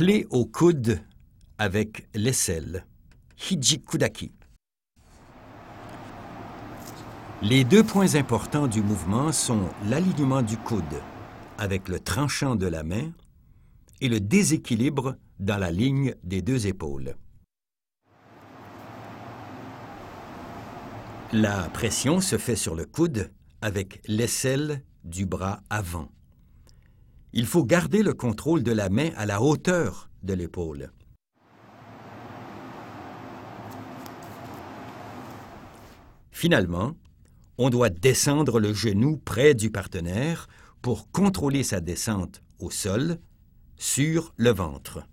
Clé au coude avec l'aisselle. Hijikudaki. Les deux points importants du mouvement sont l'alignement du coude avec le tranchant de la main et le déséquilibre dans la ligne des deux épaules. La pression se fait sur le coude avec l'aisselle du bras avant. Il faut garder le contrôle de la main à la hauteur de l'épaule. Finalement, on doit descendre le genou près du partenaire pour contrôler sa descente au sol sur le ventre.